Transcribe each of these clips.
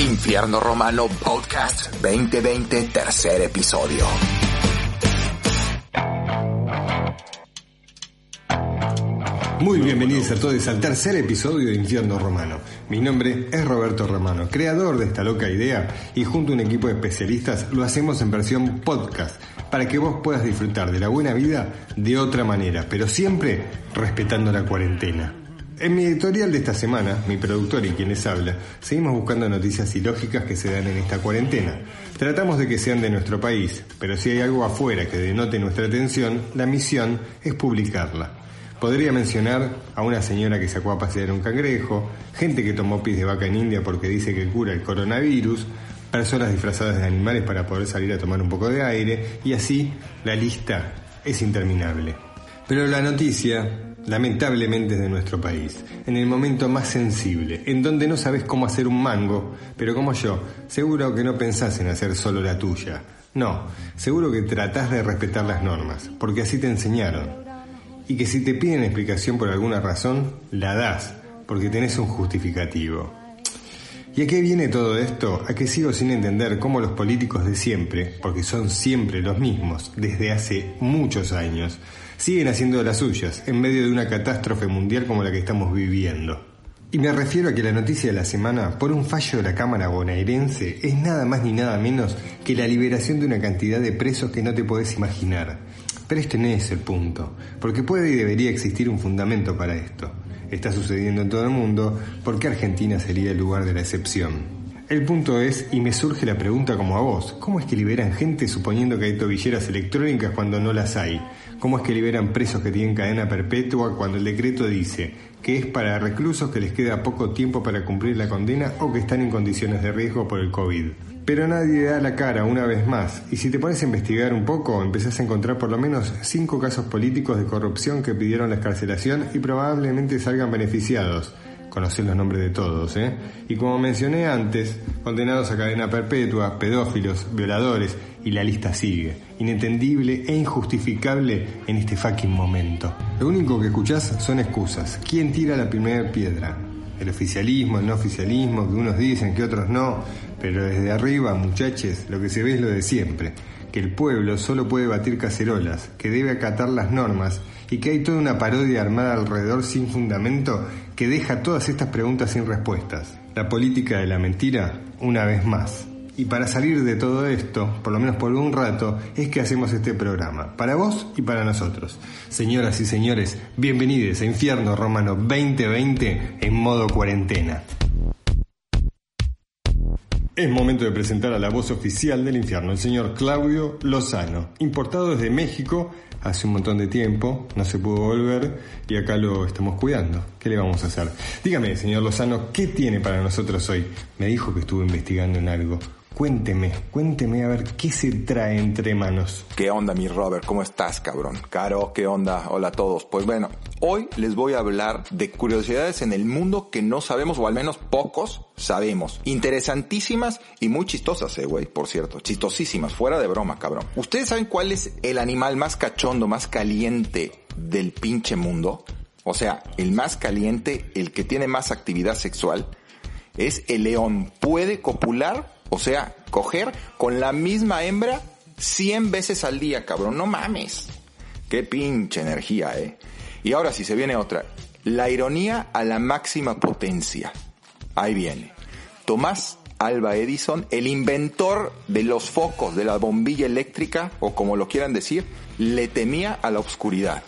Infierno Romano Podcast 2020, tercer episodio. Muy bienvenidos a todos al tercer episodio de Infierno Romano. Mi nombre es Roberto Romano, creador de esta loca idea y junto a un equipo de especialistas lo hacemos en versión podcast para que vos puedas disfrutar de la buena vida de otra manera, pero siempre respetando la cuarentena. En mi editorial de esta semana, mi productor y quienes habla, seguimos buscando noticias ilógicas que se dan en esta cuarentena. Tratamos de que sean de nuestro país, pero si hay algo afuera que denote nuestra atención, la misión es publicarla. Podría mencionar a una señora que sacó a pasear un cangrejo, gente que tomó pis de vaca en India porque dice que cura el coronavirus, personas disfrazadas de animales para poder salir a tomar un poco de aire, y así la lista es interminable. Pero la noticia lamentablemente de nuestro país, en el momento más sensible, en donde no sabes cómo hacer un mango, pero como yo, seguro que no pensás en hacer solo la tuya. No, seguro que tratás de respetar las normas, porque así te enseñaron. Y que si te piden explicación por alguna razón, la das, porque tenés un justificativo. ¿Y a qué viene todo esto? A que sigo sin entender cómo los políticos de siempre, porque son siempre los mismos, desde hace muchos años, siguen haciendo las suyas en medio de una catástrofe mundial como la que estamos viviendo. Y me refiero a que la noticia de la semana, por un fallo de la Cámara bonaerense, es nada más ni nada menos que la liberación de una cantidad de presos que no te podés imaginar. Pero este no es el punto, porque puede y debería existir un fundamento para esto. Está sucediendo en todo el mundo, ¿por qué Argentina sería el lugar de la excepción? El punto es, y me surge la pregunta como a vos, ¿cómo es que liberan gente suponiendo que hay tobilleras electrónicas cuando no las hay? ¿Cómo es que liberan presos que tienen cadena perpetua cuando el decreto dice que es para reclusos que les queda poco tiempo para cumplir la condena o que están en condiciones de riesgo por el COVID? Pero nadie da la cara una vez más, y si te pones a investigar un poco, empezás a encontrar por lo menos cinco casos políticos de corrupción que pidieron la escarcelación y probablemente salgan beneficiados conocer los nombres de todos, ¿eh? Y como mencioné antes, condenados a cadena perpetua, pedófilos, violadores, y la lista sigue. Inentendible e injustificable en este fucking momento. Lo único que escuchás son excusas. ¿Quién tira la primera piedra? El oficialismo, el no oficialismo, que unos dicen, que otros no, pero desde arriba, muchachos, lo que se ve es lo de siempre, que el pueblo solo puede batir cacerolas, que debe acatar las normas y que hay toda una parodia armada alrededor sin fundamento que deja todas estas preguntas sin respuestas. La política de la mentira, una vez más. Y para salir de todo esto, por lo menos por un rato, es que hacemos este programa, para vos y para nosotros. Señoras y señores, bienvenidos a Infierno Romano 2020 en modo cuarentena. Es momento de presentar a la voz oficial del infierno, el señor Claudio Lozano, importado desde México hace un montón de tiempo, no se pudo volver y acá lo estamos cuidando. ¿Qué le vamos a hacer? Dígame, señor Lozano, ¿qué tiene para nosotros hoy? Me dijo que estuvo investigando en algo. Cuénteme, cuénteme a ver qué se trae entre manos. ¿Qué onda, mi Robert? ¿Cómo estás, cabrón? Caro, ¿qué onda? Hola a todos. Pues bueno, hoy les voy a hablar de curiosidades en el mundo que no sabemos, o al menos pocos sabemos. Interesantísimas y muy chistosas, eh, güey, por cierto. Chistosísimas, fuera de broma, cabrón. ¿Ustedes saben cuál es el animal más cachondo, más caliente del pinche mundo? O sea, el más caliente, el que tiene más actividad sexual, es el león. Puede copular o sea, coger con la misma hembra 100 veces al día, cabrón. No mames. Qué pinche energía, eh. Y ahora si se viene otra. La ironía a la máxima potencia. Ahí viene. Tomás Alba Edison, el inventor de los focos, de la bombilla eléctrica, o como lo quieran decir, le temía a la oscuridad.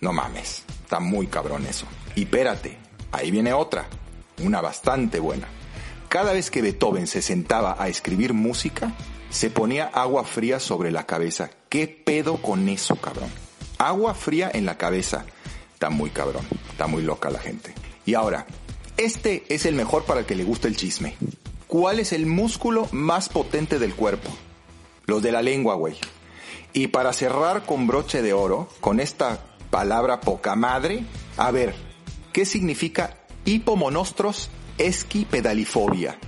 No mames. Está muy cabrón eso. Y espérate. Ahí viene otra. Una bastante buena. Cada vez que Beethoven se sentaba a escribir música, se ponía agua fría sobre la cabeza. ¿Qué pedo con eso, cabrón? Agua fría en la cabeza. Está muy cabrón, está muy loca la gente. Y ahora, Este es el mejor para el que le gusta el chisme. ¿Cuál es el músculo más potente del cuerpo? Los de la lengua, güey. Y para cerrar con broche de oro, con esta palabra poca madre, a ver, ¿qué significa hipomonostros esquipedalifobia?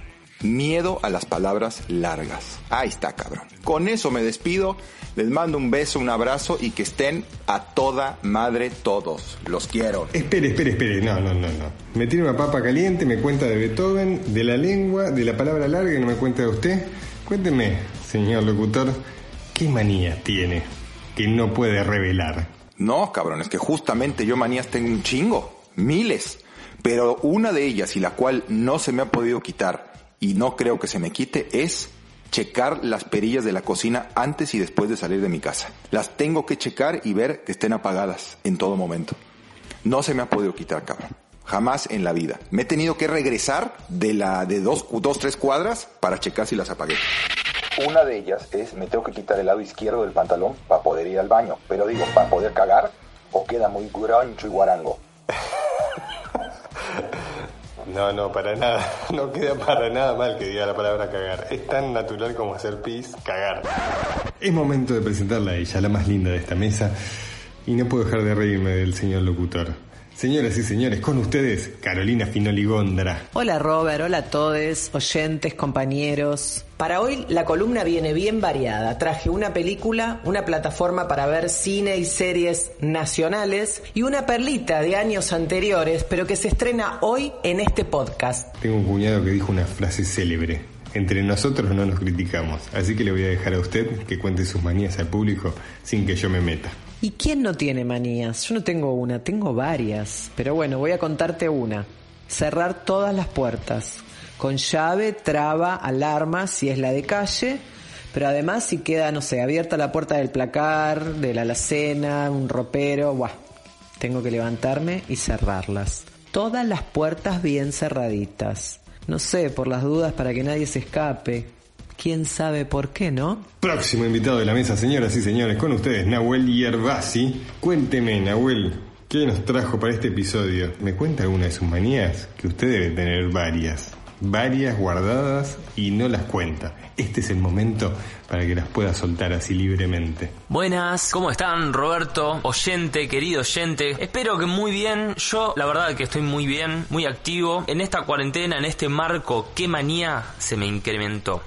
Miedo a las palabras largas. Ahí está, cabrón. Con eso me despido. Les mando un beso, un abrazo y que estén a toda madre todos. Los quiero. Espere, espere, espere. No, no, no, no. Me tiene una papa caliente, me cuenta de Beethoven, de la lengua, de la palabra larga y no me cuenta de usted. Cuénteme, señor locutor, ¿qué manía tiene que no puede revelar? No, cabrón, es que justamente yo manías tengo un chingo. Miles. Pero una de ellas y la cual no se me ha podido quitar y no creo que se me quite es checar las perillas de la cocina antes y después de salir de mi casa. Las tengo que checar y ver que estén apagadas en todo momento. No se me ha podido quitar, cabrón. Jamás en la vida. Me he tenido que regresar de la de dos, dos, tres cuadras para checar si las apagué. Una de ellas es me tengo que quitar el lado izquierdo del pantalón para poder ir al baño. Pero digo, para poder cagar o queda muy grancho y guarango. No, no, para nada. No queda para nada mal que diga la palabra cagar. Es tan natural como hacer pis, cagar. Es momento de presentarla a ella, la más linda de esta mesa. Y no puedo dejar de reírme del señor locutor. Señoras y señores, con ustedes, Carolina Finoli Gondra. Hola Robert, hola a todos, oyentes, compañeros. Para hoy la columna viene bien variada. Traje una película, una plataforma para ver cine y series nacionales y una perlita de años anteriores, pero que se estrena hoy en este podcast. Tengo un cuñado que dijo una frase célebre. Entre nosotros no nos criticamos, así que le voy a dejar a usted que cuente sus manías al público sin que yo me meta. ¿Y quién no tiene manías? Yo no tengo una, tengo varias. Pero bueno, voy a contarte una. Cerrar todas las puertas. Con llave, traba, alarma, si es la de calle. Pero además si queda, no sé, abierta la puerta del placar, de la alacena, un ropero, buah. Tengo que levantarme y cerrarlas. Todas las puertas bien cerraditas. No sé, por las dudas para que nadie se escape quién sabe por qué, ¿no? Próximo invitado de la mesa, señoras y señores, con ustedes, Nahuel Yerbasi. Cuénteme, Nahuel, ¿qué nos trajo para este episodio? ¿Me cuenta alguna de sus manías? Que usted debe tener varias. Varias guardadas y no las cuenta. Este es el momento para que las pueda soltar así libremente. Buenas, ¿cómo están? Roberto, oyente, querido oyente. Espero que muy bien. Yo, la verdad que estoy muy bien, muy activo. En esta cuarentena, en este marco, ¿qué manía se me incrementó?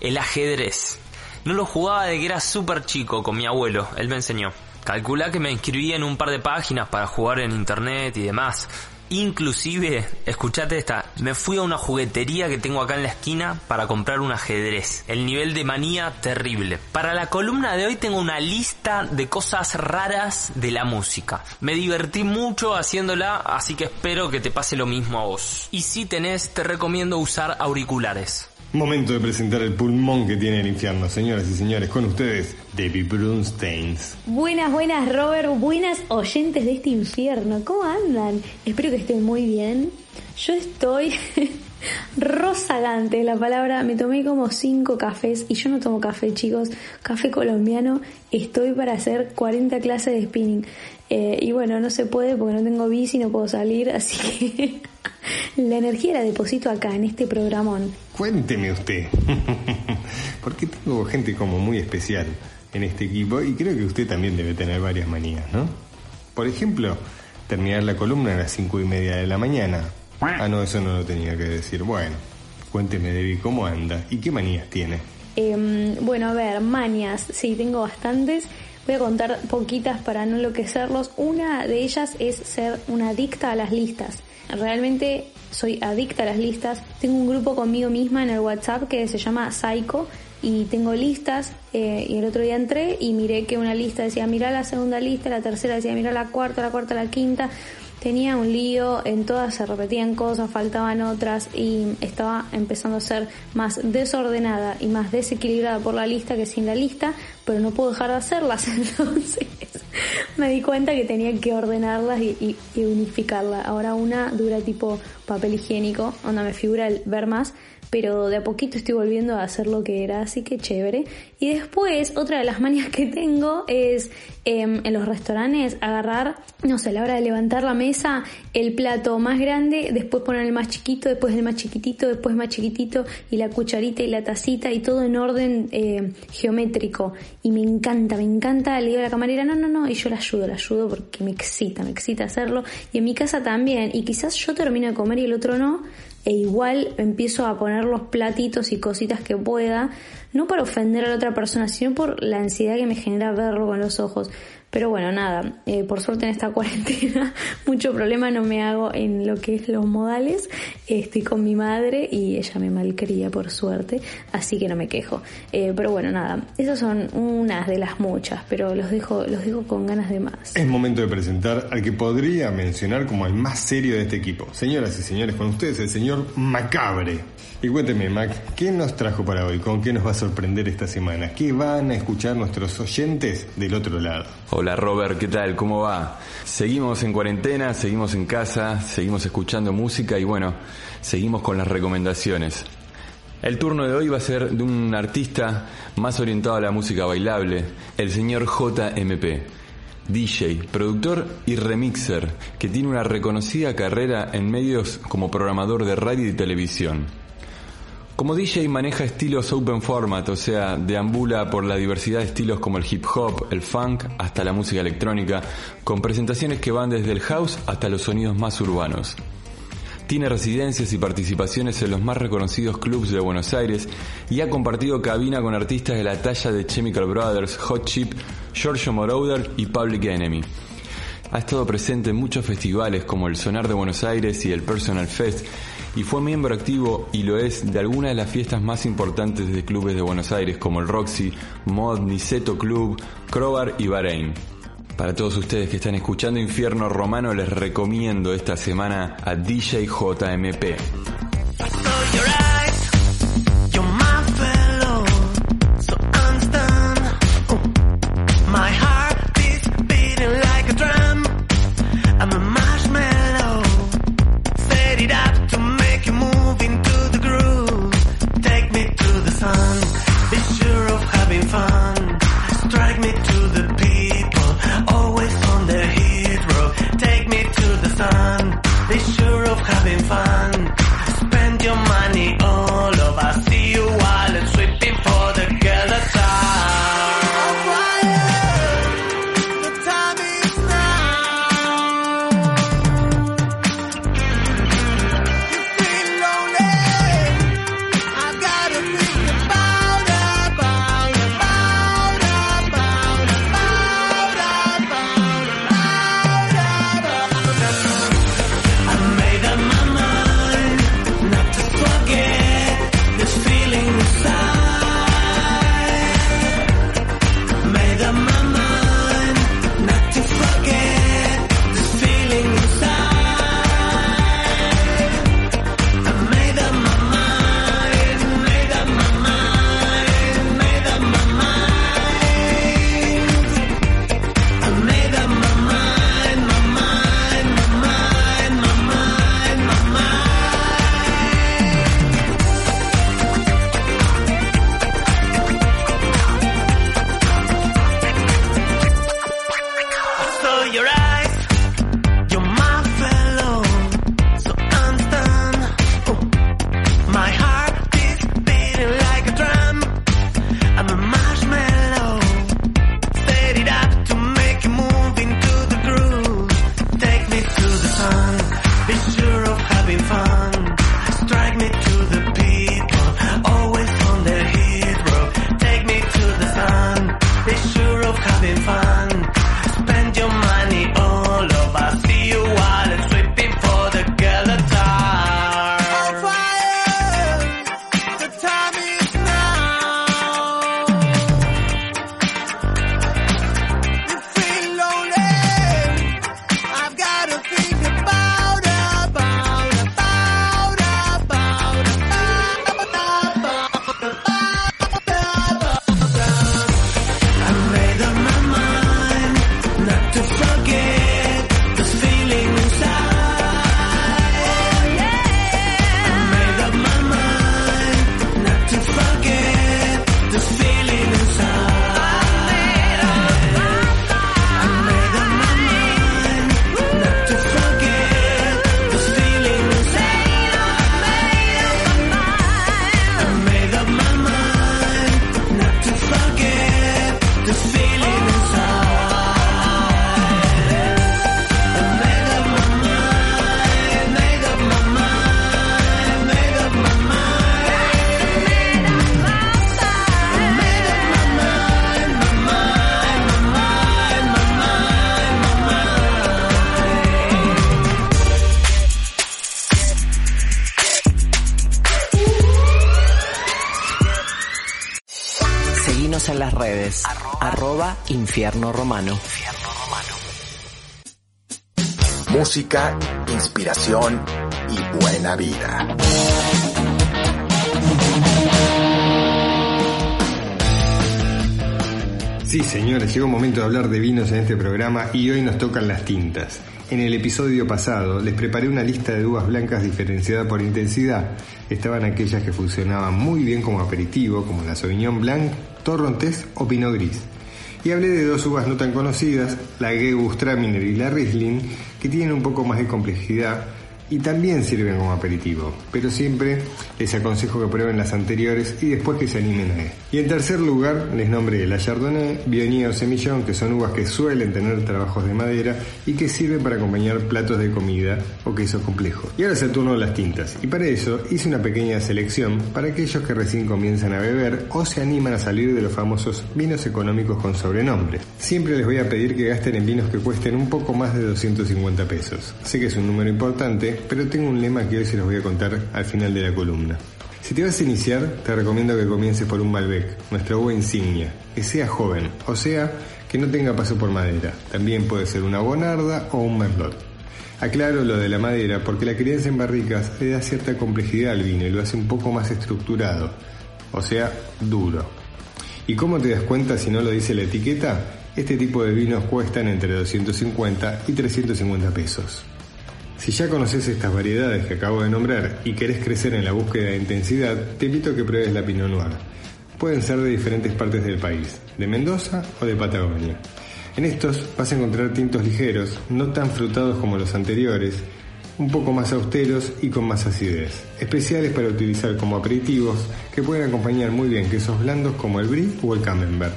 el ajedrez. No lo jugaba de que era súper chico con mi abuelo, él me enseñó. Calculá que me inscribí en un par de páginas para jugar en internet y demás. Inclusive, escuchate esta, me fui a una juguetería que tengo acá en la esquina para comprar un ajedrez. El nivel de manía terrible. Para la columna de hoy tengo una lista de cosas raras de la música. Me divertí mucho haciéndola, así que espero que te pase lo mismo a vos. Y si tenés, te recomiendo usar auriculares. Momento de presentar el pulmón que tiene el infierno, señoras y señores, con ustedes, David Brunsteins. Buenas, buenas, Robert, buenas oyentes de este infierno, ¿cómo andan? Espero que estén muy bien. Yo estoy rozagante, la palabra, me tomé como cinco cafés y yo no tomo café, chicos, café colombiano, estoy para hacer 40 clases de spinning. Eh, y bueno, no se puede porque no tengo bici, no puedo salir, así que la energía la deposito acá, en este programón. Cuénteme usted, porque tengo gente como muy especial en este equipo y creo que usted también debe tener varias manías, ¿no? Por ejemplo, terminar la columna a las cinco y media de la mañana. Ah, no, eso no lo tenía que decir. Bueno, cuénteme, Debbie, ¿cómo anda y qué manías tiene? Em, bueno, a ver, manías, sí, tengo bastantes. Voy a contar poquitas para no enloquecerlos. Una de ellas es ser una adicta a las listas. Realmente soy adicta a las listas. Tengo un grupo conmigo misma en el WhatsApp que se llama Psycho y tengo listas eh, y el otro día entré y miré que una lista decía mira la segunda lista, la tercera decía mira la cuarta, la cuarta, la quinta. Tenía un lío, en todas se repetían cosas, faltaban otras y estaba empezando a ser más desordenada y más desequilibrada por la lista que sin la lista, pero no puedo dejar de hacerlas entonces me di cuenta que tenía que ordenarlas y, y, unificarlas. Ahora una dura tipo papel higiénico, onda me figura el ver más pero de a poquito estoy volviendo a hacer lo que era, así que chévere. Y después, otra de las manias que tengo es em, en los restaurantes agarrar, no sé, a la hora de levantar la mesa, el plato más grande, después poner el más chiquito, después el más chiquitito, después más chiquitito, y la cucharita y la tacita y todo en orden eh, geométrico. Y me encanta, me encanta. Le digo a la camarera, no, no, no, y yo la ayudo, la ayudo porque me excita, me excita hacerlo. Y en mi casa también, y quizás yo termino de comer y el otro no, e igual empiezo a poner los platitos y cositas que pueda, no para ofender a la otra persona, sino por la ansiedad que me genera verlo con los ojos. Pero bueno, nada, eh, por suerte en esta cuarentena mucho problema no me hago en lo que es los modales. Estoy con mi madre y ella me malcría por suerte, así que no me quejo. Eh, pero bueno, nada, esas son unas de las muchas, pero los dejo, los dejo con ganas de más. Es momento de presentar al que podría mencionar como el más serio de este equipo. Señoras y señores, con ustedes el señor Macabre. Y cuénteme, Mac, ¿qué nos trajo para hoy? ¿Con qué nos va a sorprender esta semana? ¿Qué van a escuchar nuestros oyentes del otro lado? Hola Robert, ¿qué tal? ¿Cómo va? Seguimos en cuarentena, seguimos en casa, seguimos escuchando música y bueno, seguimos con las recomendaciones. El turno de hoy va a ser de un artista más orientado a la música bailable, el señor JMP. DJ, productor y remixer, que tiene una reconocida carrera en medios como programador de radio y televisión. Como DJ maneja estilos open format, o sea, deambula por la diversidad de estilos como el hip hop, el funk, hasta la música electrónica, con presentaciones que van desde el house hasta los sonidos más urbanos. Tiene residencias y participaciones en los más reconocidos clubs de Buenos Aires y ha compartido cabina con artistas de la talla de Chemical Brothers, Hot Chip, Giorgio Moroder y Public Enemy. Ha estado presente en muchos festivales como el Sonar de Buenos Aires y el Personal Fest y fue miembro activo y lo es de algunas de las fiestas más importantes de clubes de Buenos Aires como el Roxy, Mod, Niceto Club, Crobar y Bahrein. Para todos ustedes que están escuchando Infierno Romano les recomiendo esta semana a DJ JMP. Infierno Romano. Música, inspiración y buena vida. Sí, señores, llegó el momento de hablar de vinos en este programa y hoy nos tocan las tintas. En el episodio pasado les preparé una lista de uvas blancas diferenciada por intensidad. Estaban aquellas que funcionaban muy bien como aperitivo, como la Sauvignon Blanc, Torrontés o Pinot Gris. Y hablé de dos uvas no tan conocidas, la Gewürztraminer y la Riesling, que tienen un poco más de complejidad y también sirven como aperitivo, pero siempre les aconsejo que prueben las anteriores y después que se animen a él. Y en tercer lugar les nombré la Chardonnay, Viognier o Semillón, que son uvas que suelen tener trabajos de madera y que sirven para acompañar platos de comida o quesos complejos. Y ahora es el turno de las tintas, y para eso hice una pequeña selección para aquellos que recién comienzan a beber o se animan a salir de los famosos vinos económicos con sobrenombre. Siempre les voy a pedir que gasten en vinos que cuesten un poco más de 250 pesos. Sé que es un número importante, pero tengo un lema que hoy se los voy a contar al final de la columna. Si te vas a iniciar, te recomiendo que comiences por un Malbec, nuestra uva insignia, que sea joven, o sea, que no tenga paso por madera. También puede ser una bonarda o un merlot. Aclaro lo de la madera porque la crianza en barricas le da cierta complejidad al vino y lo hace un poco más estructurado, o sea, duro. ¿Y cómo te das cuenta si no lo dice la etiqueta? Este tipo de vinos cuestan entre 250 y 350 pesos. Si ya conoces estas variedades que acabo de nombrar y querés crecer en la búsqueda de intensidad, te invito a que pruebes la Pinot Noir. Pueden ser de diferentes partes del país, de Mendoza o de Patagonia. En estos vas a encontrar tintos ligeros, no tan frutados como los anteriores, un poco más austeros y con más acidez, especiales para utilizar como aperitivos que pueden acompañar muy bien quesos blandos como el brie o el camembert.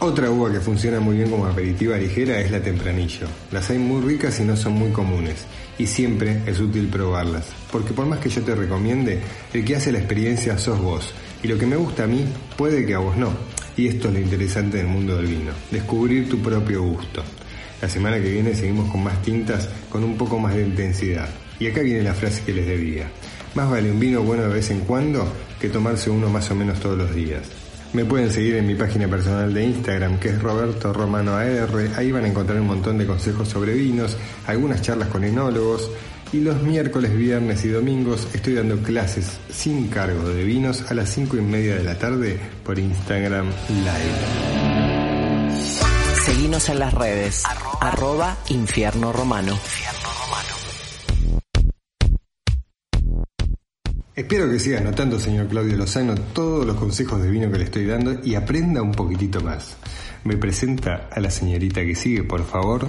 Otra uva que funciona muy bien como aperitiva ligera es la tempranillo. Las hay muy ricas y no son muy comunes, y siempre es útil probarlas, porque por más que yo te recomiende, el que hace la experiencia sos vos, y lo que me gusta a mí puede que a vos no. Y esto es lo interesante del mundo del vino, descubrir tu propio gusto. La semana que viene seguimos con más tintas, con un poco más de intensidad. Y acá viene la frase que les debía. Más vale un vino bueno de vez en cuando que tomarse uno más o menos todos los días. Me pueden seguir en mi página personal de Instagram, que es Roberto Romano AR. Ahí van a encontrar un montón de consejos sobre vinos, algunas charlas con enólogos. Y los miércoles, viernes y domingos estoy dando clases sin cargo de vinos a las 5 y media de la tarde por Instagram Live. Seguinos en las redes. Arroba, Infierno Romano. Espero que siga anotando, señor Claudio Lozano, todos los consejos de vino que le estoy dando y aprenda un poquitito más. Me presenta a la señorita que sigue, por favor.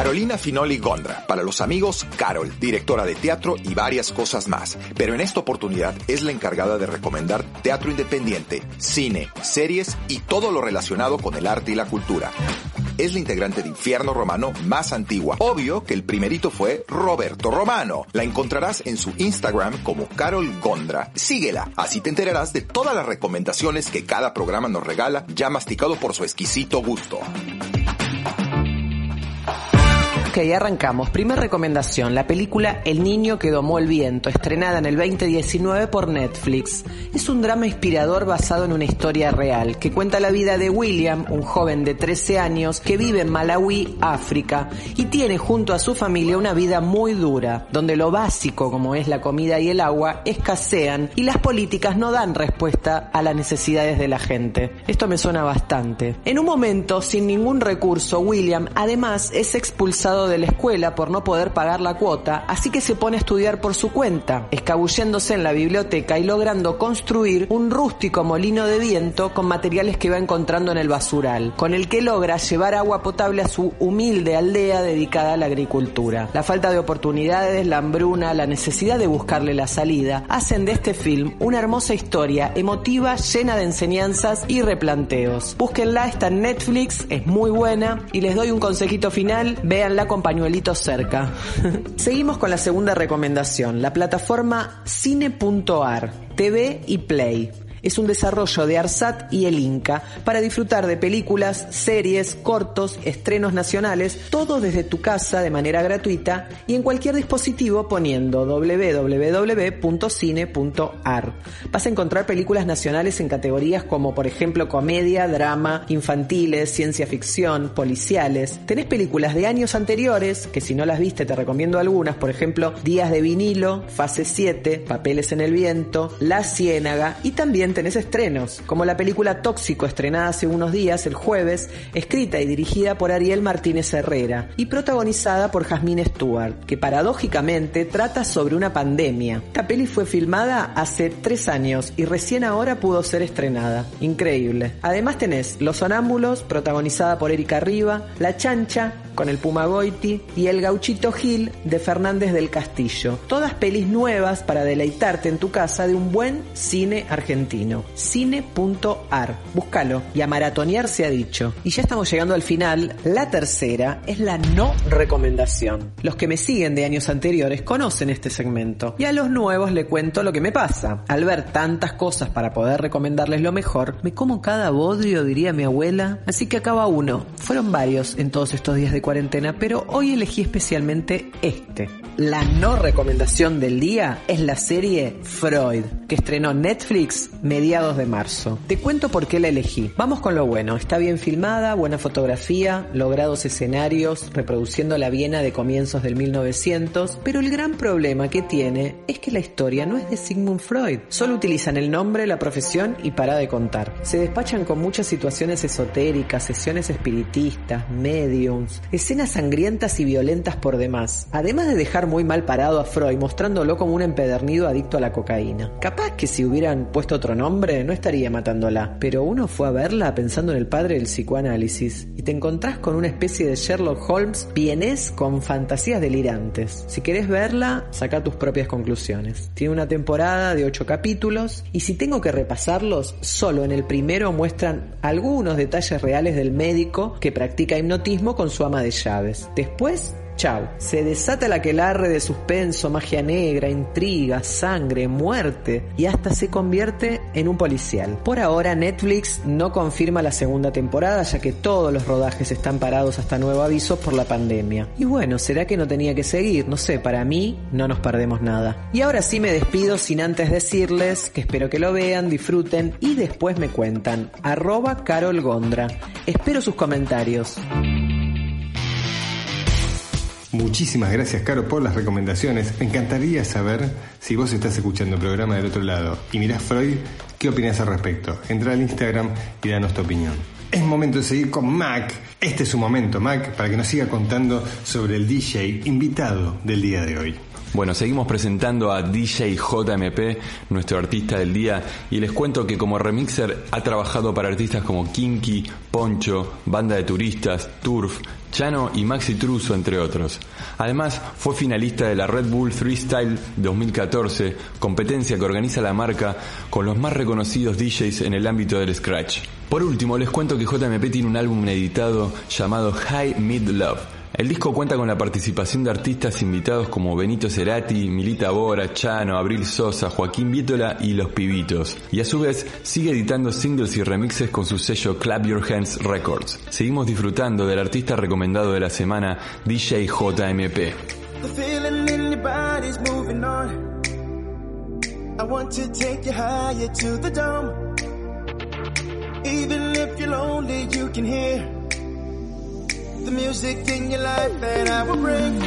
Carolina Finoli Gondra, para los amigos Carol, directora de teatro y varias cosas más, pero en esta oportunidad es la encargada de recomendar teatro independiente, cine, series y todo lo relacionado con el arte y la cultura. Es la integrante de Infierno Romano más antigua. Obvio que el primerito fue Roberto Romano. La encontrarás en su Instagram como Carol Gondra. Síguela, así te enterarás de todas las recomendaciones que cada programa nos regala, ya masticado por su exquisito gusto. Ok, arrancamos. Primera recomendación, la película El niño que domó el viento, estrenada en el 2019 por Netflix. Es un drama inspirador basado en una historia real, que cuenta la vida de William, un joven de 13 años que vive en Malawi, África, y tiene junto a su familia una vida muy dura, donde lo básico, como es la comida y el agua, escasean y las políticas no dan respuesta a las necesidades de la gente. Esto me suena bastante. En un momento, sin ningún recurso, William además es expulsado de la escuela por no poder pagar la cuota, así que se pone a estudiar por su cuenta, escabulléndose en la biblioteca y logrando construir un rústico molino de viento con materiales que va encontrando en el basural, con el que logra llevar agua potable a su humilde aldea dedicada a la agricultura. La falta de oportunidades, la hambruna, la necesidad de buscarle la salida, hacen de este film una hermosa historia emotiva, llena de enseñanzas y replanteos. Búsquenla, está en Netflix, es muy buena y les doy un consejito final, véanla con pañuelitos cerca. Seguimos con la segunda recomendación, la plataforma cine.ar, TV y Play. Es un desarrollo de Arsat y el Inca para disfrutar de películas, series, cortos, estrenos nacionales, todo desde tu casa de manera gratuita y en cualquier dispositivo poniendo www.cine.ar. Vas a encontrar películas nacionales en categorías como por ejemplo comedia, drama, infantiles, ciencia ficción, policiales. Tenés películas de años anteriores, que si no las viste te recomiendo algunas, por ejemplo Días de vinilo, Fase 7, Papeles en el viento, La Ciénaga y también tenés estrenos, como la película Tóxico estrenada hace unos días, el jueves, escrita y dirigida por Ariel Martínez Herrera y protagonizada por Jasmine Stewart, que paradójicamente trata sobre una pandemia. Esta peli fue filmada hace tres años y recién ahora pudo ser estrenada. Increíble. Además tenés Los Sonámbulos, protagonizada por Erika Riva, La Chancha, con el Puma Goiti y El Gauchito Gil de Fernández del Castillo. Todas pelis nuevas para deleitarte en tu casa de un buen cine argentino. Cine.ar. Búscalo y a maratonear se ha dicho. Y ya estamos llegando al final. La tercera es la no recomendación. Los que me siguen de años anteriores conocen este segmento. Y a los nuevos le cuento lo que me pasa. Al ver tantas cosas para poder recomendarles lo mejor, me como cada bodrio, diría mi abuela. Así que acaba uno. Fueron varios en todos estos días de cuarentena, pero hoy elegí especialmente este. La no recomendación del día es la serie Freud, que estrenó Netflix mediados de marzo. Te cuento por qué la elegí. Vamos con lo bueno. Está bien filmada, buena fotografía, logrados escenarios, reproduciendo la Viena de comienzos del 1900, pero el gran problema que tiene es que la historia no es de Sigmund Freud. Solo utilizan el nombre, la profesión y para de contar. Se despachan con muchas situaciones esotéricas, sesiones espiritistas, mediums, escenas sangrientas y violentas por demás. Además de dejar muy mal parado a Freud, mostrándolo como un empedernido adicto a la cocaína. Capaz que si hubieran puesto otro nombre, no estaría matándola, pero uno fue a verla pensando en el padre del psicoanálisis y te encontrás con una especie de Sherlock Holmes vienes con fantasías delirantes. Si querés verla, saca tus propias conclusiones. Tiene una temporada de 8 capítulos y si tengo que repasarlos, solo en el primero muestran algunos detalles reales del médico que practica hipnotismo con su de llaves. Después Chau. Se desata la aquelarre de suspenso, magia negra, intriga, sangre, muerte y hasta se convierte en un policial. Por ahora Netflix no confirma la segunda temporada ya que todos los rodajes están parados hasta nuevo aviso por la pandemia. Y bueno, ¿será que no tenía que seguir? No sé, para mí no nos perdemos nada. Y ahora sí me despido sin antes decirles que espero que lo vean, disfruten y después me cuentan. Arroba Carol Gondra. Espero sus comentarios. Muchísimas gracias, Caro, por las recomendaciones. Me encantaría saber si vos estás escuchando el programa del otro lado y mirás Freud, ¿qué opinas al respecto? Entra al Instagram y danos tu opinión. Es momento de seguir con Mac. Este es su momento, Mac, para que nos siga contando sobre el DJ invitado del día de hoy. Bueno, seguimos presentando a DJ JMP, nuestro artista del día, y les cuento que como remixer ha trabajado para artistas como Kinky, Poncho, Banda de Turistas, Turf, Chano y Maxi Truso, entre otros. Además, fue finalista de la Red Bull Freestyle 2014, competencia que organiza la marca con los más reconocidos DJs en el ámbito del Scratch. Por último, les cuento que JMP tiene un álbum editado llamado High Mid Love el disco cuenta con la participación de artistas invitados como Benito Cerati, Milita Bora, Chano, Abril Sosa, Joaquín Vítola y Los Pibitos. Y a su vez sigue editando singles y remixes con su sello Clap Your Hands Records. Seguimos disfrutando del artista recomendado de la semana, DJ JMP. Even the music in your life that I will bring.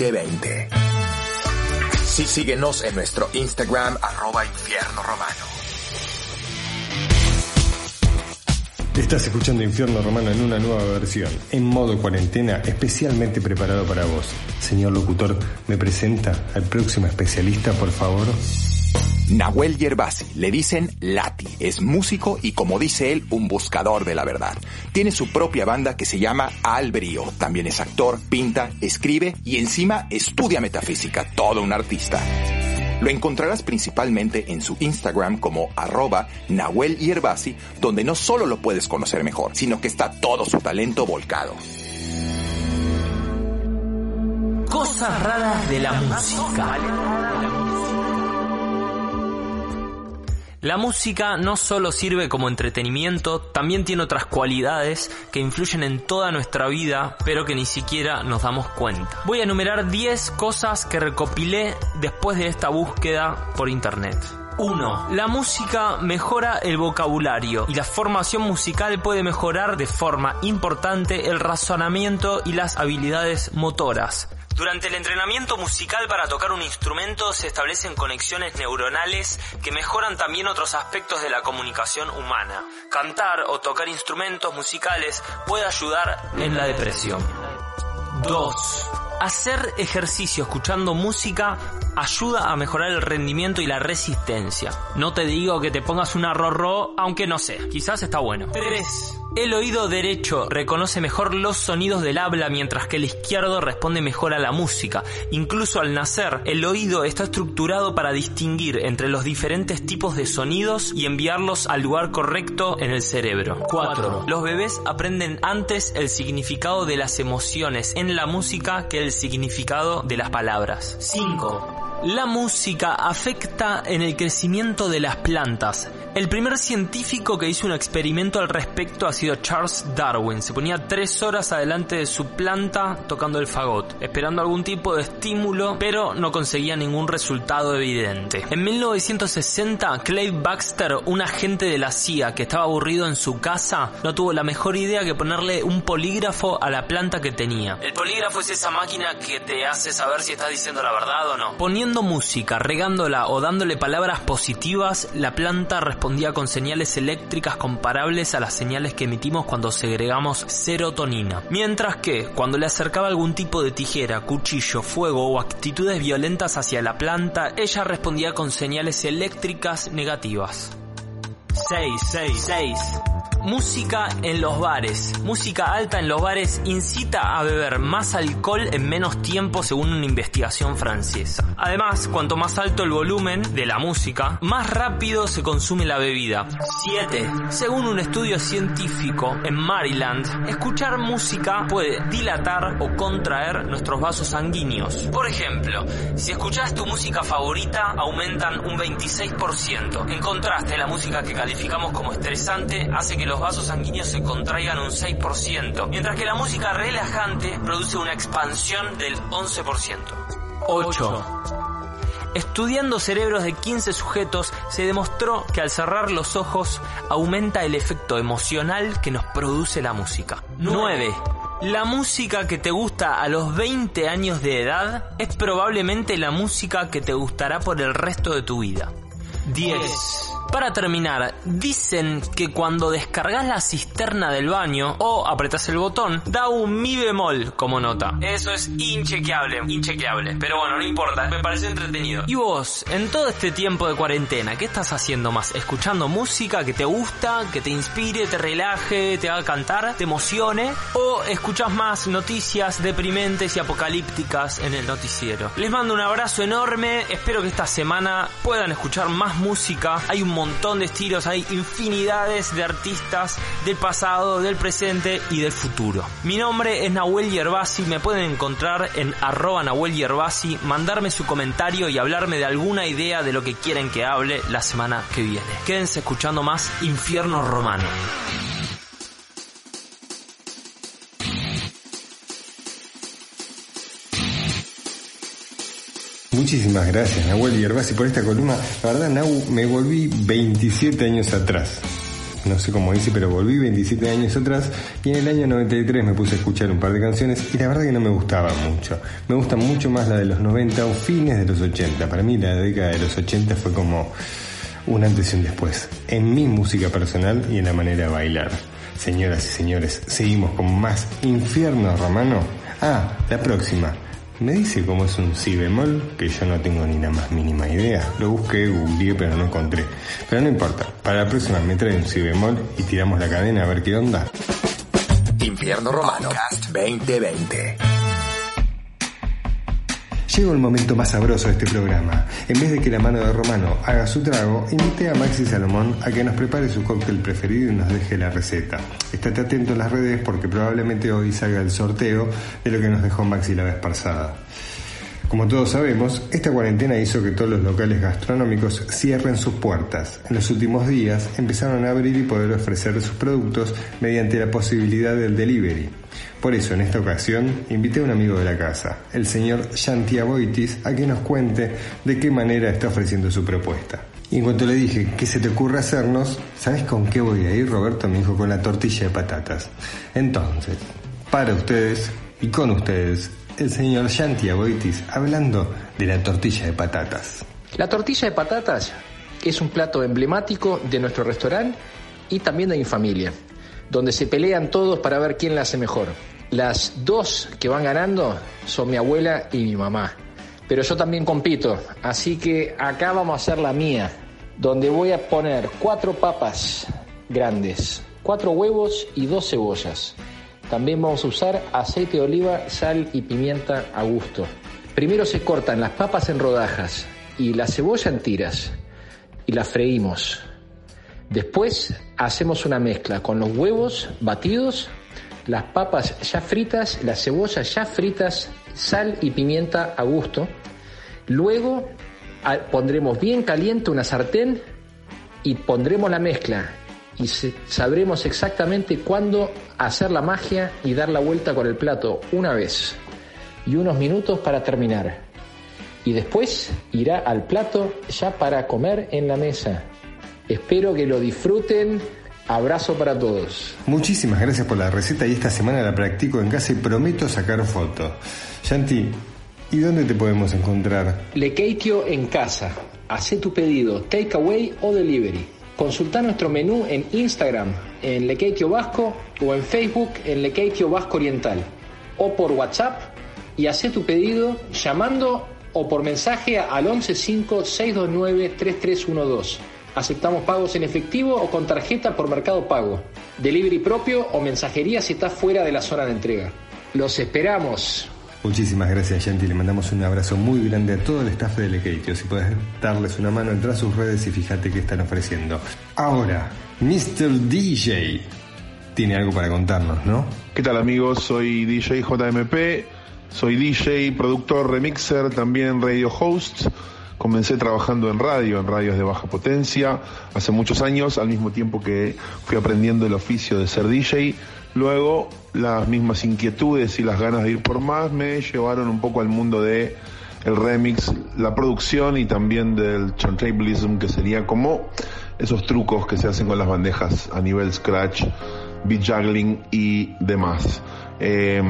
2020. Sí, síguenos en nuestro Instagram, arroba Infierno Romano. Estás escuchando Infierno Romano en una nueva versión, en modo cuarentena, especialmente preparado para vos. Señor locutor, ¿me presenta al próximo especialista, por favor? Nahuel Yerbasi, le dicen Lati, es músico y como dice él, un buscador de la verdad. Tiene su propia banda que se llama Al Brío, también es actor, pinta, escribe y encima estudia metafísica, todo un artista. Lo encontrarás principalmente en su Instagram como arroba Nahuel Yerbasi, donde no solo lo puedes conocer mejor, sino que está todo su talento volcado. Cosas raras de la música. La música no solo sirve como entretenimiento, también tiene otras cualidades que influyen en toda nuestra vida, pero que ni siquiera nos damos cuenta. Voy a enumerar 10 cosas que recopilé después de esta búsqueda por internet. 1. La música mejora el vocabulario y la formación musical puede mejorar de forma importante el razonamiento y las habilidades motoras. Durante el entrenamiento musical para tocar un instrumento se establecen conexiones neuronales que mejoran también otros aspectos de la comunicación humana. Cantar o tocar instrumentos musicales puede ayudar en la depresión. 2. Hacer ejercicio escuchando música ayuda a mejorar el rendimiento y la resistencia. No te digo que te pongas una rorro, aunque no sé, quizás está bueno. 3. El oído derecho reconoce mejor los sonidos del habla mientras que el izquierdo responde mejor a la música. Incluso al nacer, el oído está estructurado para distinguir entre los diferentes tipos de sonidos y enviarlos al lugar correcto en el cerebro. 4. Los bebés aprenden antes el significado de las emociones en la música que el significado de las palabras. 5. La música afecta en el crecimiento de las plantas. El primer científico que hizo un experimento al respecto ha sido Charles Darwin. Se ponía tres horas adelante de su planta tocando el fagot, esperando algún tipo de estímulo, pero no conseguía ningún resultado evidente. En 1960, Clay Baxter, un agente de la CIA que estaba aburrido en su casa, no tuvo la mejor idea que ponerle un polígrafo a la planta que tenía. El polígrafo es esa máquina que te hace saber si estás diciendo la verdad o no. Poniendo Música, regándola o dándole palabras positivas, la planta respondía con señales eléctricas comparables a las señales que emitimos cuando segregamos serotonina. Mientras que, cuando le acercaba algún tipo de tijera, cuchillo, fuego o actitudes violentas hacia la planta, ella respondía con señales eléctricas negativas. 6, 6, 6. Música en los bares. Música alta en los bares incita a beber más alcohol en menos tiempo según una investigación francesa. Además, cuanto más alto el volumen de la música, más rápido se consume la bebida. 7. Según un estudio científico en Maryland, escuchar música puede dilatar o contraer nuestros vasos sanguíneos. Por ejemplo, si escuchas tu música favorita, aumentan un 26%. En contraste, la música que calificamos como estresante hace que los vasos sanguíneos se contraigan un 6%, mientras que la música relajante produce una expansión del 11%. 8. Estudiando cerebros de 15 sujetos, se demostró que al cerrar los ojos aumenta el efecto emocional que nos produce la música. 9. La música que te gusta a los 20 años de edad es probablemente la música que te gustará por el resto de tu vida. 10. Para terminar, dicen que cuando descargas la cisterna del baño o apretas el botón, da un mi bemol como nota. Eso es inchequeable, inchequeable. Pero bueno, no importa, me parece entretenido. Y vos, en todo este tiempo de cuarentena, ¿qué estás haciendo más? ¿Escuchando música que te gusta, que te inspire, te relaje, te haga cantar, te emocione? ¿O escuchas más noticias deprimentes y apocalípticas en el noticiero? Les mando un abrazo enorme, espero que esta semana puedan escuchar más música. Hay un montón de estilos, hay infinidades de artistas del pasado, del presente y del futuro. Mi nombre es Nahuel Yerbasi, me pueden encontrar en arroba Nahuel Yerbasi, mandarme su comentario y hablarme de alguna idea de lo que quieren que hable la semana que viene. Quédense escuchando más Infierno Romano. Muchísimas gracias, Nahuel Yerbasi, por esta columna. La verdad, Nahu, me volví 27 años atrás. No sé cómo dice, pero volví 27 años atrás y en el año 93 me puse a escuchar un par de canciones y la verdad que no me gustaba mucho. Me gusta mucho más la de los 90 o fines de los 80. Para mí la década de los 80 fue como un antes y un después. En mi música personal y en la manera de bailar. Señoras y señores, seguimos con más Infierno Romano. Ah, la próxima. Me dice cómo es un si bemol, que yo no tengo ni la más mínima idea. Lo busqué, googleé, pero no encontré. Pero no importa, para la próxima me trae un si bemol y tiramos la cadena a ver qué onda. Infierno Romano Cast 2020. Llegó el momento más sabroso de este programa. En vez de que la mano de Romano haga su trago, invité a Maxi Salomón a que nos prepare su cóctel preferido y nos deje la receta. Estate atento en las redes porque probablemente hoy salga el sorteo de lo que nos dejó Maxi la vez pasada. Como todos sabemos, esta cuarentena hizo que todos los locales gastronómicos cierren sus puertas. En los últimos días empezaron a abrir y poder ofrecer sus productos mediante la posibilidad del delivery. Por eso, en esta ocasión, invité a un amigo de la casa, el señor Shantia Boitis, a que nos cuente de qué manera está ofreciendo su propuesta. Y en cuanto le dije, ¿qué se te ocurre hacernos? ¿Sabes con qué voy a ir, Roberto? Me dijo, con la tortilla de patatas. Entonces, para ustedes y con ustedes, el señor Shantia Boitis hablando de la tortilla de patatas. La tortilla de patatas es un plato emblemático de nuestro restaurante y también de mi familia, donde se pelean todos para ver quién la hace mejor. Las dos que van ganando son mi abuela y mi mamá, pero yo también compito, así que acá vamos a hacer la mía, donde voy a poner cuatro papas grandes, cuatro huevos y dos cebollas. También vamos a usar aceite de oliva, sal y pimienta a gusto. Primero se cortan las papas en rodajas y la cebolla en tiras y las freímos. Después hacemos una mezcla con los huevos batidos, las papas ya fritas, las cebollas ya fritas, sal y pimienta a gusto. Luego a- pondremos bien caliente una sartén y pondremos la mezcla y sabremos exactamente cuándo hacer la magia y dar la vuelta con el plato una vez y unos minutos para terminar. Y después irá al plato ya para comer en la mesa. Espero que lo disfruten. Abrazo para todos. Muchísimas gracias por la receta y esta semana la practico en casa y prometo sacar fotos. Shanti, ¿Y dónde te podemos encontrar? Lekeitio en casa. Hacé tu pedido, takeaway o delivery. Consulta nuestro menú en Instagram, en Lekeitio Vasco, o en Facebook, en Lekeitio Vasco Oriental. O por WhatsApp y hacé tu pedido llamando o por mensaje al 115-629-3312. Aceptamos pagos en efectivo o con tarjeta por Mercado Pago. Delivery propio o mensajería si estás fuera de la zona de entrega. Los esperamos. Muchísimas gracias, Yanti. Le mandamos un abrazo muy grande a todo el staff de Lekeitio. Si puedes darles una mano, entra a sus redes y fíjate qué están ofreciendo. Ahora, Mr. DJ tiene algo para contarnos, ¿no? ¿Qué tal amigos? Soy DJ JMP, soy DJ, productor, remixer, también radio host. Comencé trabajando en radio, en radios de baja potencia, hace muchos años, al mismo tiempo que fui aprendiendo el oficio de ser DJ. Luego, las mismas inquietudes y las ganas de ir por más me llevaron un poco al mundo de el remix, la producción y también del turntablism, que sería como esos trucos que se hacen con las bandejas a nivel scratch, beat juggling y demás. Eh,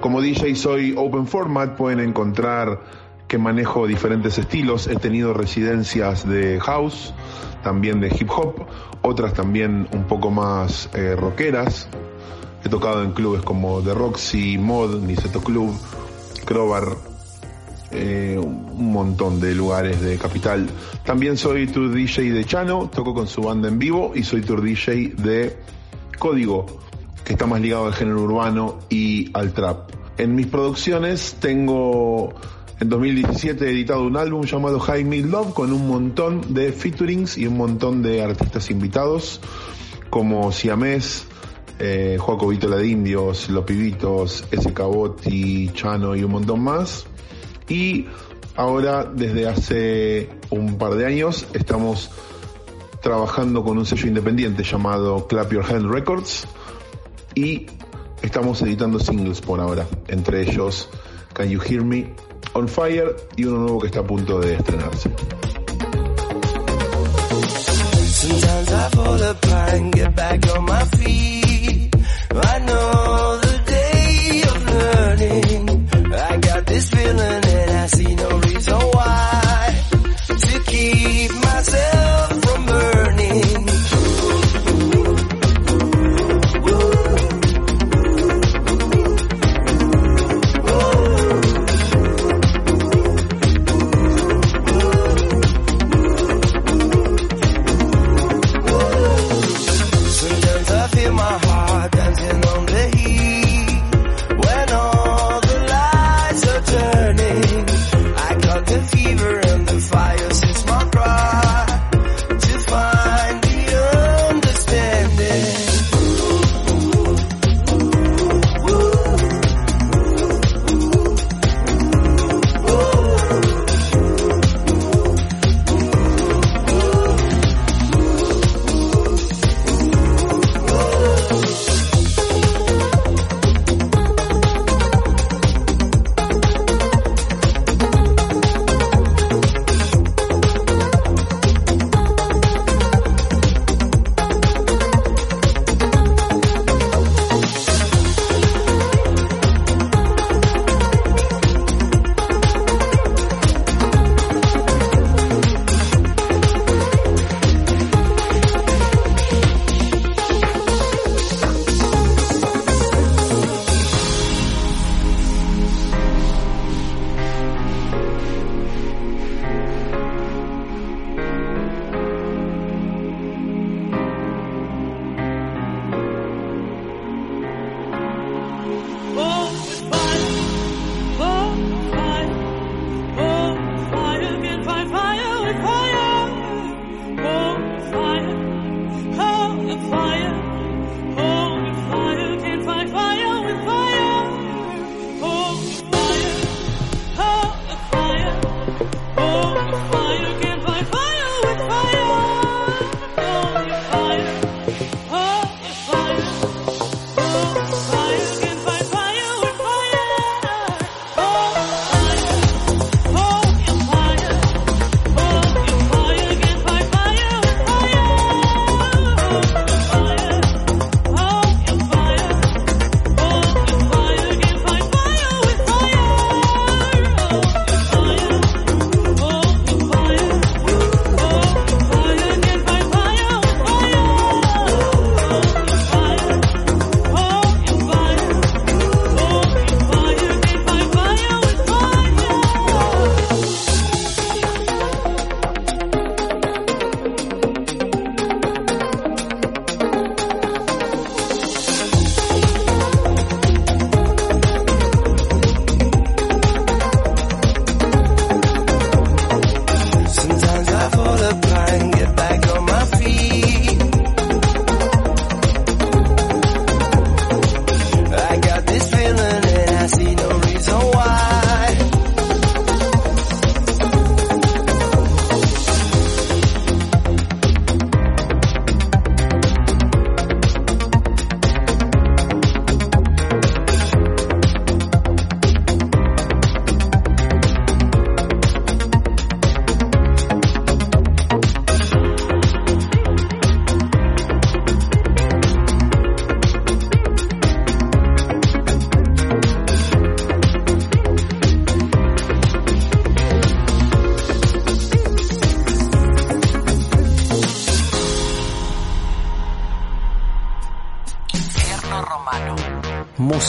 como DJ soy open format, pueden encontrar que manejo diferentes estilos. He tenido residencias de house, también de hip hop, otras también un poco más eh, rockeras. He tocado en clubes como The Roxy, Mod, Niceto Club, Crowbar, eh, un montón de lugares de capital. También soy tour DJ de Chano, toco con su banda en vivo y soy tour DJ de Código, que está más ligado al género urbano y al trap. En mis producciones tengo en 2017 he editado un álbum llamado High Mid Love con un montón de featurings y un montón de artistas invitados como Siamés, eh, Joaco Vitola de Indios, Los Pibitos, S. Botti, Chano y un montón más. Y ahora, desde hace un par de años, estamos trabajando con un sello independiente llamado Clap Your Hand Records y estamos editando singles por ahora, entre ellos Can You Hear Me, On Fire y uno nuevo que está a punto de estrenarse.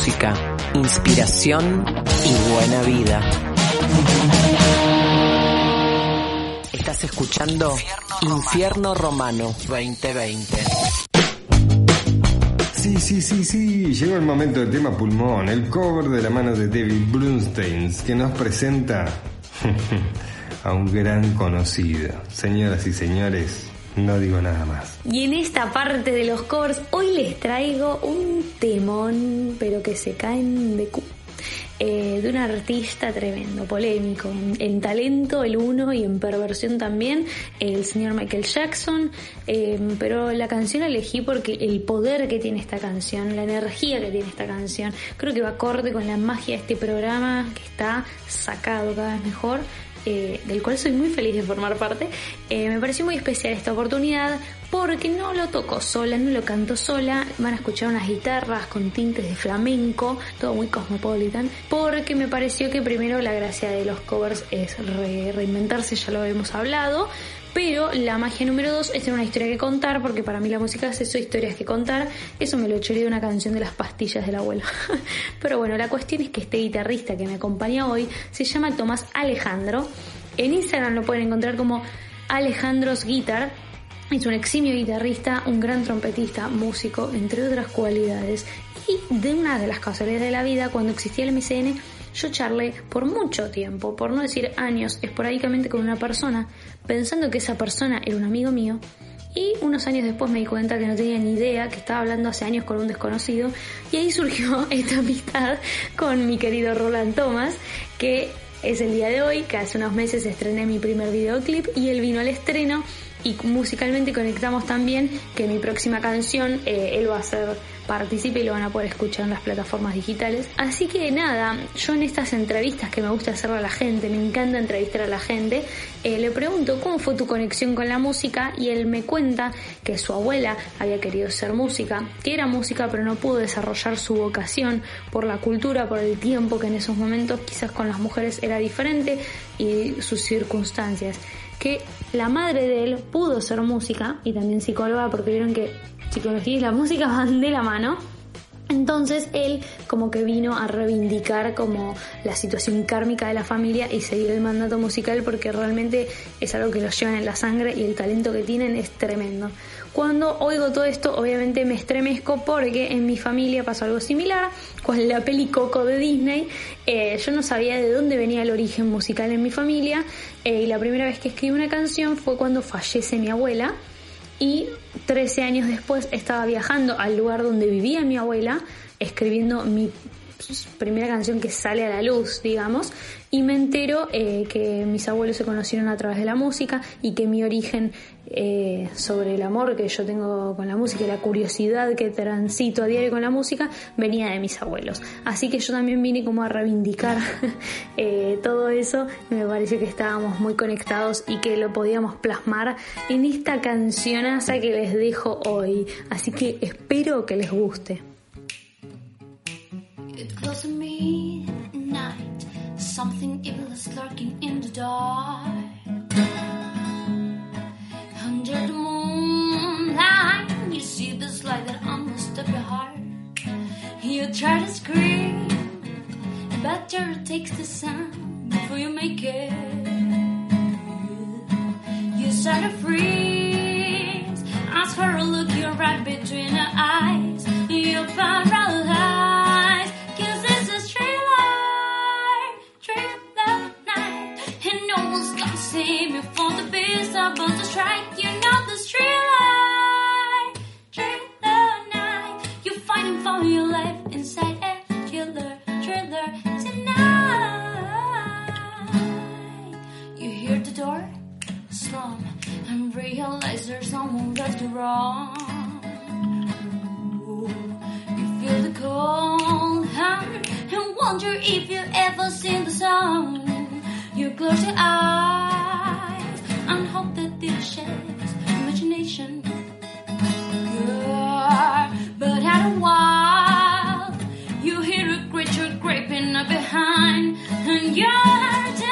Música, inspiración y buena vida. Estás escuchando Infierno Romano 2020. Sí, sí, sí, sí, llegó el momento del tema pulmón, el cover de la mano de David Brunstein, que nos presenta a un gran conocido. Señoras y señores, no digo nada más. Y en esta parte de los covers, hoy les traigo un temón, pero que se caen de cu eh, de un artista tremendo, polémico, en, talento el uno y en perversión también, el señor Michael Jackson, eh, pero la canción la elegí porque el poder que tiene esta canción, la energía que tiene esta canción, creo que va acorde con la magia de este programa que está sacado cada vez mejor. Eh, del cual soy muy feliz de formar parte, me pareció muy especial esta oportunidad porque no lo toco sola, no lo canto sola, van a escuchar unas guitarras con tintes de flamenco, todo muy cosmopolitan, porque me pareció que primero la gracia de los covers es reinventarse, ya lo habíamos hablado, pero la magia número dos es tener una historia que contar, porque para mí la música es eso, historias que contar. Eso me lo eché de una canción de las pastillas de la abuela. pero bueno, la cuestión es que este guitarrista que me acompaña hoy se llama Tomás Alejandro. En Instagram lo pueden encontrar como Alejandros Guitar es un eximio guitarrista, un gran trompetista, músico, entre otras cualidades. Y de una de las casualidades de la vida, cuando existía el MCN, yo charlé por mucho tiempo, por no decir años, esporádicamente con una persona, pensando que esa persona era un amigo mío. Y unos años después me di cuenta que no tenía ni idea, que estaba hablando hace años con un desconocido. Y ahí surgió esta amistad con mi querido Roland Thomas, que es el día de hoy, que hace unos meses estrené mi primer videoclip y él vino al estreno y musicalmente conectamos también que mi próxima canción eh, él va a ser participe y lo van a poder escuchar en las plataformas digitales. Así que nada, yo en estas entrevistas que me gusta hacerle a la gente, me encanta entrevistar a la gente, eh, le pregunto cómo fue tu conexión con la música y él me cuenta que su abuela había querido ser música, que era música pero no pudo desarrollar su vocación por la cultura, por el tiempo que en esos momentos quizás con las mujeres era diferente y sus circunstancias que la madre de él pudo ser música y también psicóloga porque vieron que psicología y la música van de la mano. Entonces él como que vino a reivindicar como la situación kármica de la familia y seguir el mandato musical porque realmente es algo que los llevan en la sangre y el talento que tienen es tremendo. Cuando oigo todo esto, obviamente me estremezco porque en mi familia pasó algo similar. Con la peli Coco de Disney, eh, yo no sabía de dónde venía el origen musical en mi familia. Eh, y la primera vez que escribí una canción fue cuando fallece mi abuela. Y 13 años después estaba viajando al lugar donde vivía mi abuela, escribiendo mi primera canción que sale a la luz, digamos, y me entero eh, que mis abuelos se conocieron a través de la música y que mi origen eh, sobre el amor que yo tengo con la música y la curiosidad que transito a diario con la música venía de mis abuelos. Así que yo también vine como a reivindicar eh, todo eso me pareció que estábamos muy conectados y que lo podíamos plasmar en esta cancionaza que les dejo hoy. Así que espero que les guste. Under the moonlight. You see this light that almost up your heart. You try to scream, but terror takes the sound before you make it. You start to freeze. Ask for a look, you're right between her eyes. You're paralyzed. Gonna you from the beast about to strike. You know the light, straight night. You're fighting for your life inside a killer thriller tonight. You hear the door slam and realize there's someone left to wrong. You feel the cold hand and wonder if you've ever seen the sun. You close your eyes and hope that sheds imagination. Yeah, but at a while, you hear a creature creeping up behind, and you're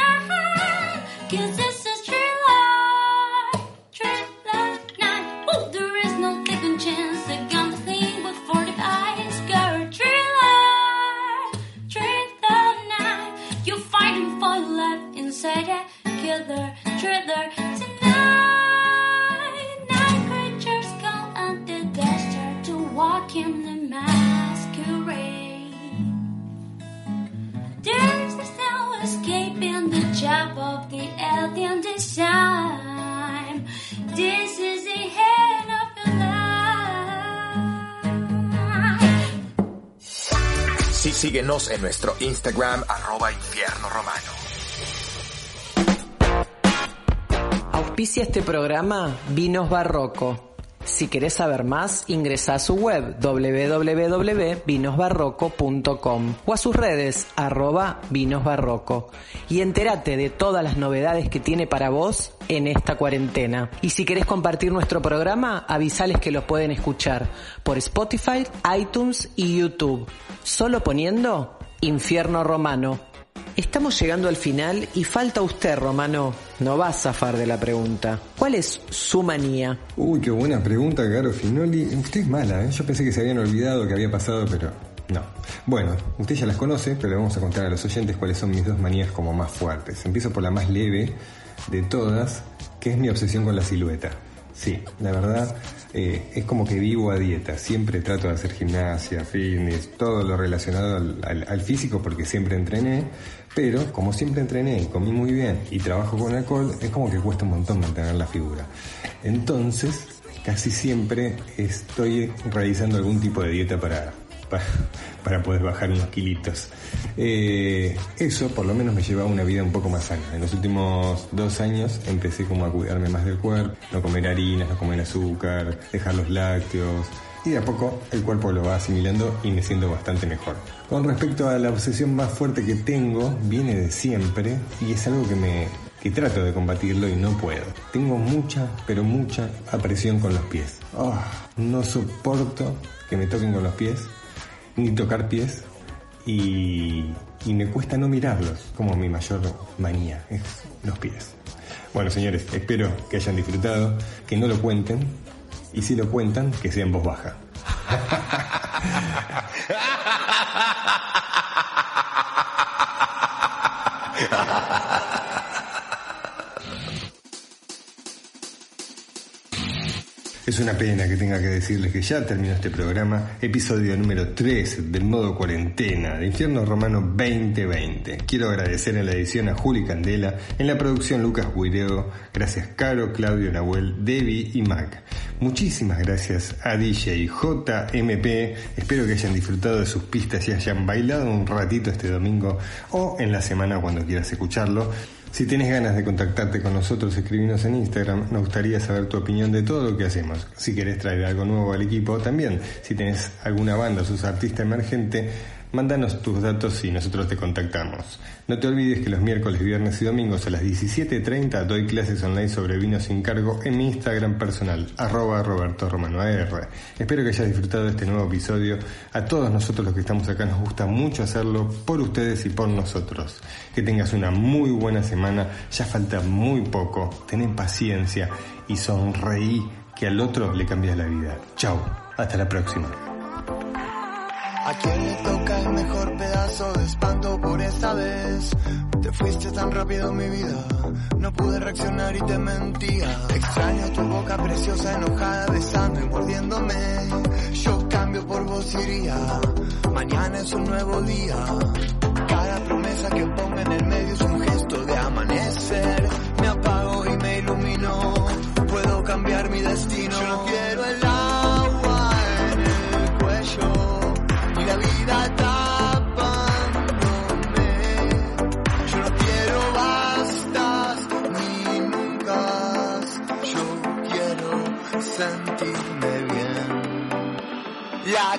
síguenos en nuestro Instagram, arroba infierno romano. Auspicia este programa Vinos Barroco. Si querés saber más, ingresa a su web www.vinosbarroco.com o a sus redes arroba vinosbarroco y entérate de todas las novedades que tiene para vos en esta cuarentena. Y si querés compartir nuestro programa, avisales que lo pueden escuchar por Spotify, iTunes y YouTube, solo poniendo Infierno Romano. Estamos llegando al final y falta usted, Romano. No va a zafar de la pregunta. ¿Cuál es su manía? Uy, qué buena pregunta, Caro Finoli. Usted es mala, ¿eh? Yo pensé que se habían olvidado que había pasado, pero no. Bueno, usted ya las conoce, pero le vamos a contar a los oyentes cuáles son mis dos manías como más fuertes. Empiezo por la más leve de todas, que es mi obsesión con la silueta. Sí, la verdad eh, es como que vivo a dieta. Siempre trato de hacer gimnasia, fitness, todo lo relacionado al físico porque siempre entrené. Pero como siempre entrené y comí muy bien y trabajo con alcohol, es como que cuesta un montón mantener la figura. Entonces, casi siempre estoy realizando algún tipo de dieta para, para, para poder bajar unos kilitos. Eh, eso por lo menos me lleva a una vida un poco más sana. En los últimos dos años empecé como a cuidarme más del cuerpo, no comer harinas, no comer azúcar, dejar los lácteos. Y de a poco el cuerpo lo va asimilando y me siento bastante mejor. Con respecto a la obsesión más fuerte que tengo, viene de siempre y es algo que me que trato de combatirlo y no puedo. Tengo mucha, pero mucha apresión con los pies. Ah, no soporto que me toquen con los pies, ni tocar pies, y, y me cuesta no mirarlos, como mi mayor manía, es los pies. Bueno, señores, espero que hayan disfrutado, que no lo cuenten, y si lo cuentan, que sea en voz baja. Es una pena que tenga que decirles que ya terminó este programa, episodio número 3 del modo cuarentena de Infierno Romano 2020. Quiero agradecer en la edición a Juli Candela, en la producción Lucas Guireo, gracias Caro, Claudio, Nahuel, Debbie y Mac. Muchísimas gracias a DJ JMP, espero que hayan disfrutado de sus pistas y hayan bailado un ratito este domingo o en la semana cuando quieras escucharlo. Si tienes ganas de contactarte con nosotros, escribinos en Instagram. Nos gustaría saber tu opinión de todo lo que hacemos. Si querés traer algo nuevo al equipo, también. Si tenés alguna banda o sus artista emergente, mándanos tus datos y nosotros te contactamos. No te olvides que los miércoles, viernes y domingos a las 17.30 doy clases online sobre vino sin cargo en mi Instagram personal, arroba Roberto Romano AR. Espero que hayas disfrutado de este nuevo episodio. A todos nosotros los que estamos acá nos gusta mucho hacerlo por ustedes y por nosotros. Que tengas una muy buena semana, ya falta muy poco, ten paciencia y sonreí que al otro le cambias la vida. Chao, hasta la próxima. ¿A quién le toca el mejor pedazo de espanto por esta vez? Te fuiste tan rápido mi vida, no pude reaccionar y te mentía. Extraño tu boca preciosa, enojada, besando y mordiéndome. Yo cambio por vos iría, mañana es un nuevo día. Cada promesa que ponga en el medio es un gesto de amanecer. Me apago y me ilumino, puedo cambiar mi destino. Yo no quiero La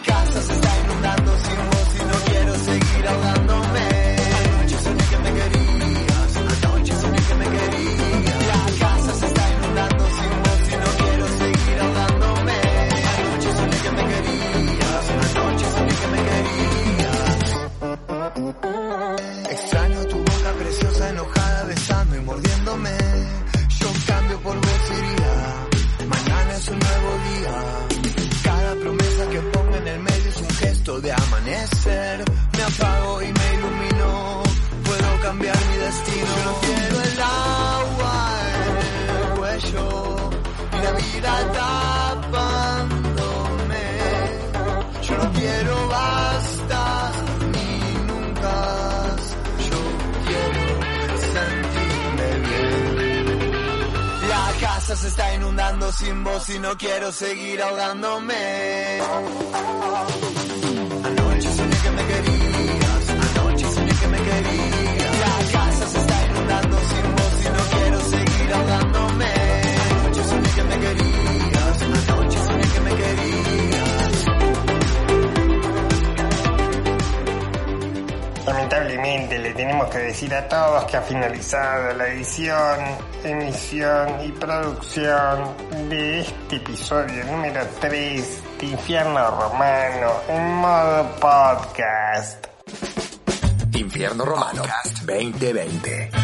finalizada la edición, emisión y producción de este episodio número 3 de Infierno Romano en modo podcast. Infierno Romano 2020.